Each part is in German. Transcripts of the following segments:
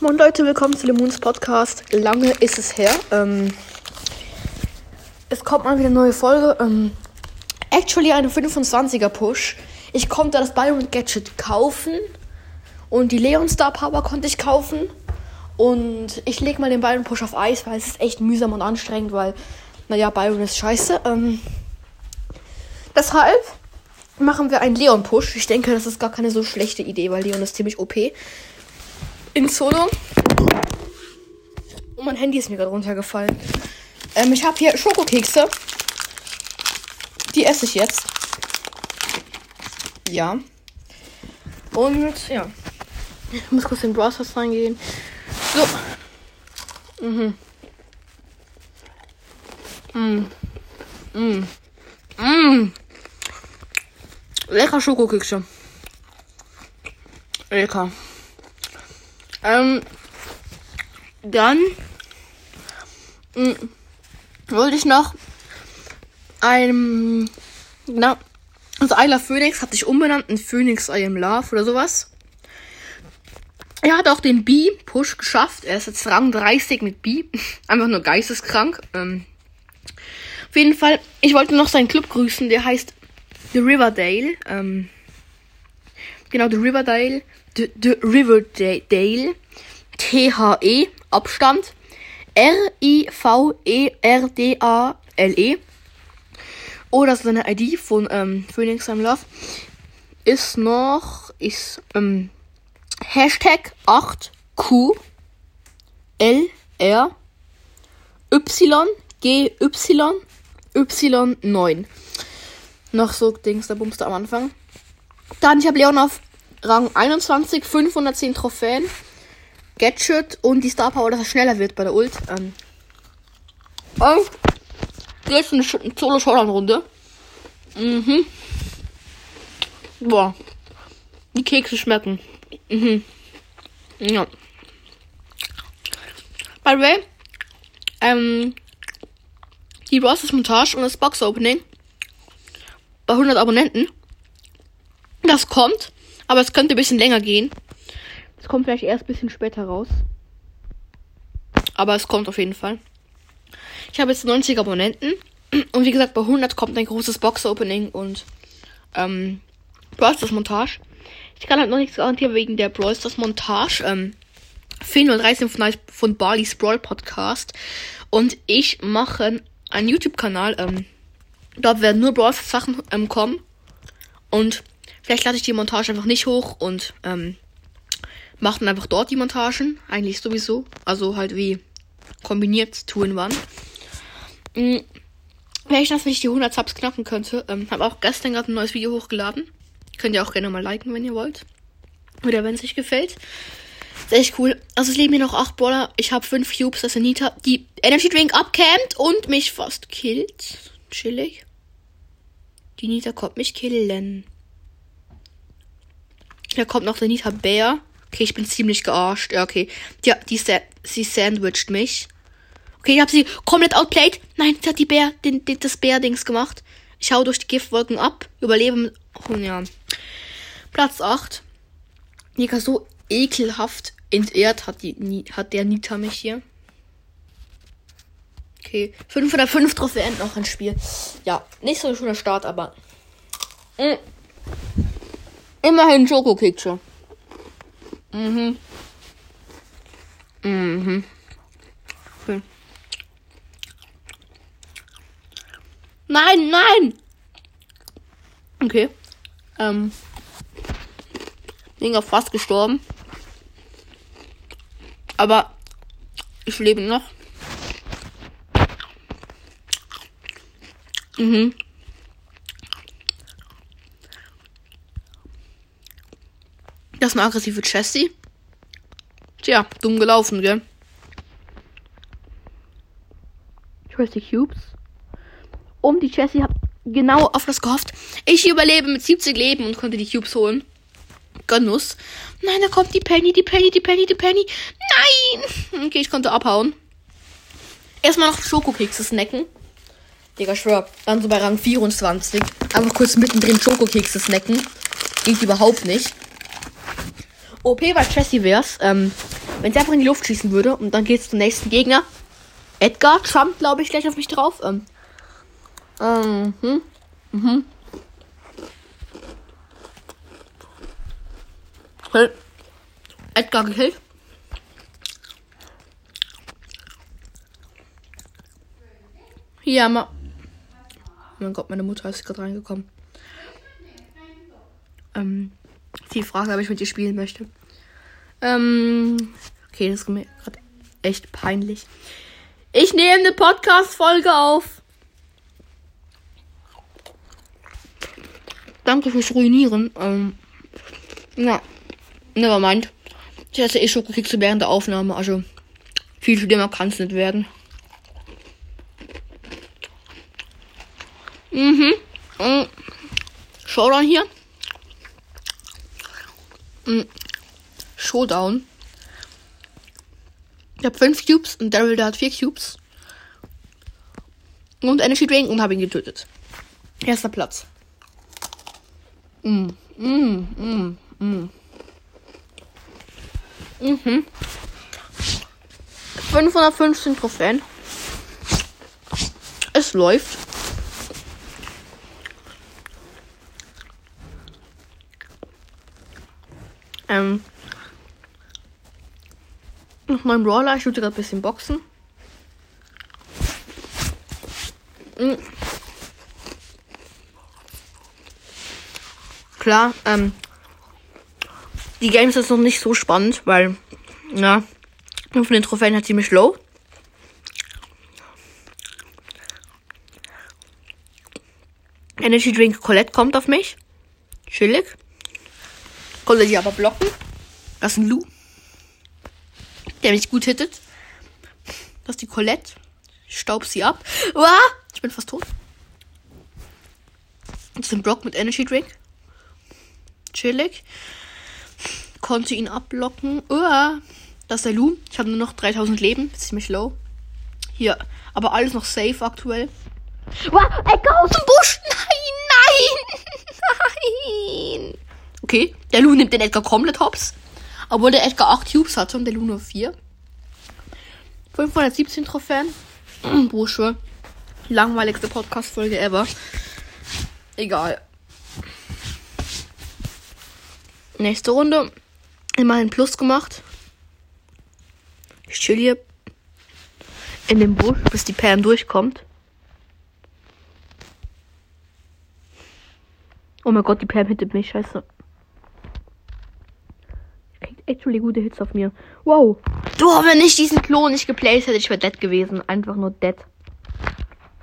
Moin Leute, willkommen zu Lemons Podcast. Lange ist es her. Ähm, es kommt mal wieder eine neue Folge. Ähm, actually eine 25er Push. Ich konnte das Byron Gadget kaufen und die Leon Star Power konnte ich kaufen. Und ich lege mal den Byron Push auf Eis, weil es ist echt mühsam und anstrengend, weil, naja, Byron ist scheiße. Ähm, deshalb machen wir einen Leon Push. Ich denke, das ist gar keine so schlechte Idee, weil Leon ist ziemlich OP. In Solo. Und mein Handy ist mir gerade runtergefallen. Ähm, ich habe hier Schokokekse. Die esse ich jetzt. Ja. Und ja. Ich muss kurz in Browsers reingehen. So. Mhm. Mm. Mm. Mm. Lecker Schokokekse. Lecker. Ähm, dann mh, wollte ich noch ein, na, also I Love Phoenix hat sich umbenannt in Phoenix I Am Love oder sowas. Er hat auch den B-Push geschafft. Er ist jetzt Rang 30 mit B. Einfach nur geisteskrank. Ähm, auf jeden Fall, ich wollte noch seinen Club grüßen. Der heißt The Riverdale. Ähm, genau, The Riverdale. The, The Riverdale. T-H-E. Abstand. R-I-V-E-R-D-A-L-E. Oder seine ID von ähm, Phoenix I'm Love. Ist noch. Ist. Ähm, Hashtag 8Q L R Y G Y Y 9. Noch so Dings, der Bumster am Anfang. Dann, ich habe Leon auf Rang 21, 510 Trophäen. Gadget und die Star Power, dass er schneller wird bei der Ult. Ähm. Und jetzt eine Solo-Showdown-Runde. Mhm. Boah. Die Kekse schmecken. Mhm. Ja. By the way, ähm, die Bosses Montage und das Box Opening bei 100 Abonnenten. Das kommt, aber es könnte ein bisschen länger gehen. Es kommt vielleicht erst ein bisschen später raus. Aber es kommt auf jeden Fall. Ich habe jetzt 90 Abonnenten. Und wie gesagt, bei 100 kommt ein großes Box Opening und ähm, Montage. Ich kann halt noch nichts garantieren wegen der Brawl Montage. Ähm, 413 von, von Barley's Brawl Podcast. Und ich mache einen YouTube-Kanal. Ähm, dort werden nur Brawl Sachen ähm, kommen. Und vielleicht lade ich die Montage einfach nicht hoch und ähm, mache dann einfach dort die Montagen. Eigentlich sowieso. Also halt wie kombiniert Two in One. Mhm. Wenn ich das nicht die 100 Subs knacken könnte, ähm, habe auch gestern gerade ein neues Video hochgeladen. Könnt ihr auch gerne mal liken, wenn ihr wollt. Oder wenn es euch gefällt. Ist echt cool. Also es leben mir noch 8 Baller. Ich habe 5 Cubes, dass Anita die Energy Drink abcampt und mich fast killt. Chillig. Die Nita kommt mich killen. Da kommt noch der Nita Bär. Okay, ich bin ziemlich gearscht. Ja, okay. Ja, die, sie sandwiched mich. Okay, ich habe sie komplett outplayed. Nein, sie hat die Bär, den, den, das Bär-Dings gemacht. Ich hau durch die Giftwolken ab. Überlebe mit. Oh ja. Platz 8. Digga, so ekelhaft entehrt hat, die, hat der Nita mich hier. Okay, 5 oder 5 Trophäen noch ein Spiel. Ja, nicht so ein schöner Start, aber. Mh. Immerhin Schokokekse. Mhm. Mhm. Okay. Nein, nein! Okay. Ähm. Dinger fast gestorben. Aber ich lebe noch. Mhm. Das ist eine aggressive Jessie. Tja, dumm gelaufen, gell? Jessie Cubes. Um die Jessie hat genau auf das gehofft. Ich überlebe mit 70 Leben und konnte die Cubes holen. Genuss. Nein, da kommt die Penny, die Penny, die Penny, die Penny. Nein! Okay, ich konnte abhauen. Erstmal noch Schokokekse snacken. Digga, schwör. Dann so bei Rang 24. Einfach kurz mittendrin Schokokekse snacken. Geht überhaupt nicht. OP bei Jessie wär's. Ähm, wenn sie einfach in die Luft schießen würde und dann geht's zum nächsten Gegner. Edgar jumpt, glaube ich, gleich auf mich drauf. Ähm, ähm, hm, mhm. Okay. Edgar gekillt. Ja, ma. Oh mein Gott, meine Mutter ist gerade reingekommen. Ähm, die Frage, ob ich mit dir spielen möchte. Ähm, okay, das ist mir gerade echt peinlich. Ich nehme eine Podcast-Folge auf. Danke fürs Ruinieren. Ähm, na, nevermind. Ich esse eh Schokokekse während der Aufnahme, also viel schlimmer kann es nicht werden. Mhm. mhm. Showdown hier. Mhm. Showdown. Ich habe fünf Cubes und Daryl der hat vier Cubes. Und Energy Drink und habe ihn getötet. Erster Platz. Mm, mm, mm, mm. Mhm. 515 Trophäen. Es läuft. Ähm. Noch neun Brawler. Ich tue gerade ein bisschen Boxen. Mhm. Klar, ähm. Die Games ist noch nicht so spannend, weil, ja, von den Trophäen hat ziemlich low. Energy Drink Colette kommt auf mich. Chillig. Konnte sie aber blocken. Das ist ein Lou. Der mich gut hittet. Das ist die Colette. Ich staub sie ab. Uah! Ich bin fast tot. Das ist ein Brock mit Energy Drink. Chillig. Konnte ihn abblocken. Uah! Das ist der Lu. Ich habe nur noch 3000 Leben. Ziemlich low. Hier. Aber alles noch safe aktuell. Uah! Ecke aus dem Busch! Nein! Nein! Nein! Okay, der Lu nimmt den Edgar komplett hops. Obwohl der Edgar 8 Cubes hatte und der Lu nur 4. 517 Trophäen. Bursche. Langweiligste Podcast-Folge ever. Egal. Nächste Runde. Immerhin Plus gemacht. Ich chill hier in dem Busch, bis die Pam durchkommt. Oh mein Gott, die Pam hittet mich, scheiße actually gute Hits auf mir. Wow. Du, wenn ich diesen Klon nicht geplaced hätte, ich wäre dead gewesen. Einfach nur dead.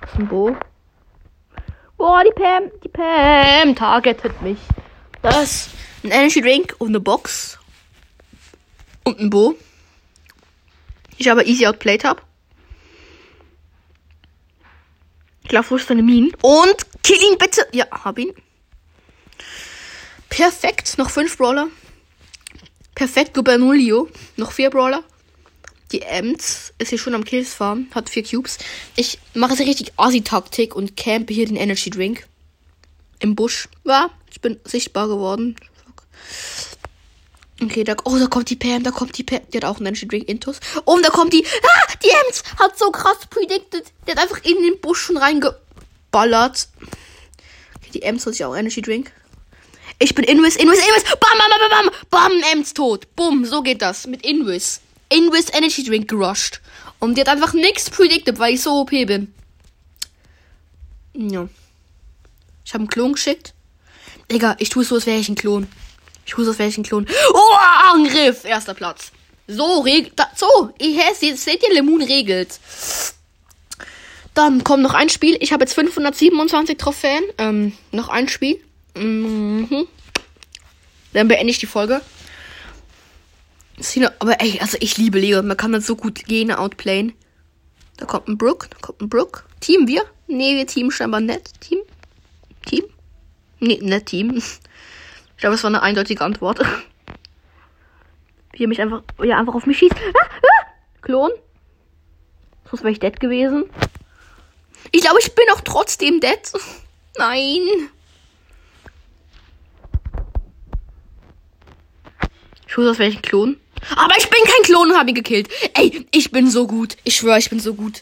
Das ist ein Bo. Boah, die Pam, die Pam targetet mich. Das ein Energy Drink und eine Box. Und ein Bo. Ich aber easy outplayed habe. Ich glaube, wo ist deine Minen? Und kill ihn bitte. Ja, hab ihn. Perfekt. Noch fünf Brawler. Perfekt, Gubernulio. Noch vier Brawler. Die Ems ist hier schon am Kills Farm. Hat vier Cubes. Ich mache jetzt richtig Assi-Taktik und campe hier den Energy Drink. Im Busch. War. Ich bin sichtbar geworden. Okay, da, oh, da kommt die Pam, da kommt die Pam. Die hat auch einen Energy Drink Intus. Oh, und da kommt die. Ah, die Ems hat so krass predicted. Die hat einfach in den Busch schon reingeballert. Okay, die Ems hat sich auch Energy Drink. Ich bin Invis, Invis, Invis. Bam, bam, bam, bam, bam. Ems tot. Bumm, so geht das. Mit Invis. Invis Energy Drink gerusht. Und die hat einfach nichts predicted, weil ich so OP bin. Ja. Ich habe einen Klon geschickt. Digga, ich tue so, als wäre ich ein Klon. Ich tue so, als wäre ich ein Klon. Oh, Angriff. Erster Platz. So, regelt. So, ihr seht ihr, Lemon regelt. Dann kommt noch ein Spiel. Ich habe jetzt 527 Trophäen. Ähm, noch ein Spiel. Mhm. Dann beende ich die Folge. Aber ey, also ich liebe Leon. Man kann das so gut gehen, outplayen. Da kommt ein Brook, da kommt ein Brook. Team wir? Nee, wir Team scheinbar nett. Team? Team? Nee, nett Team. Ich glaube, es war eine eindeutige Antwort. Wie er mich einfach, ja, einfach auf mich schießt. Ah, ah! Klon. Sonst wäre ich dead gewesen. Ich glaube, ich bin auch trotzdem dead. Nein. Ich muss aus welchen Klon. Aber ich bin kein Klon und hab ihn gekillt. Ey, ich bin so gut. Ich schwöre, ich bin so gut.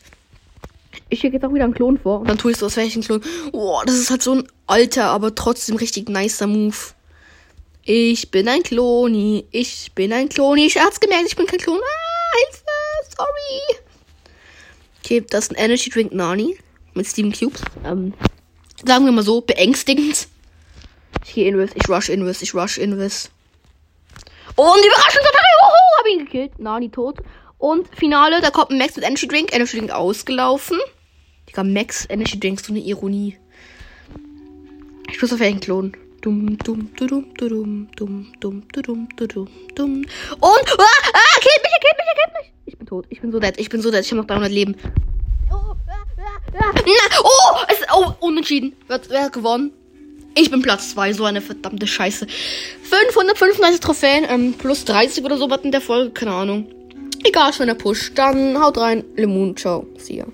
Ich schicke jetzt auch wieder einen Klon vor. Und dann tue ich so, ich ein Klon. Boah, das ist halt so ein alter, aber trotzdem richtig nicer Move. Ich bin ein Kloni. Ich bin ein Kloni. Ich hab's gemerkt, ich bin kein Klon. Ah, Hilfe. Sorry. Okay, das ist ein Energy Drink Nani. Mit Steam Cubes. Ähm, sagen wir mal so, beängstigend. Ich gehe Invis, ich rush Invis, ich rush Invis. Und Überraschungsattacke, wuhu, hab ihn gekillt. Nani tot. Und Finale, da kommt ein Max mit Energy Drink. Energy Drink ausgelaufen. Digga, Max Energy Drink, so eine Ironie. Ich muss auf einen Klon. Dum, dum, du, dum, du, dum, dum, dum, du, dum, du, dum, dum. Und, ah, ah, killt mich, er killt mich, er killt mich. Ich bin tot, ich bin so dead, ich bin so dead, ich habe noch 300 Leben. Oh, ah, ah, ah. Na, oh, es oh, unentschieden. Wer, wer hat gewonnen? Ich bin Platz 2, so eine verdammte Scheiße. 535 Trophäen, ähm, plus 30 oder so was in der Folge, keine Ahnung. Egal, schöner Push. Dann haut rein, Lemon, ciao, see ya.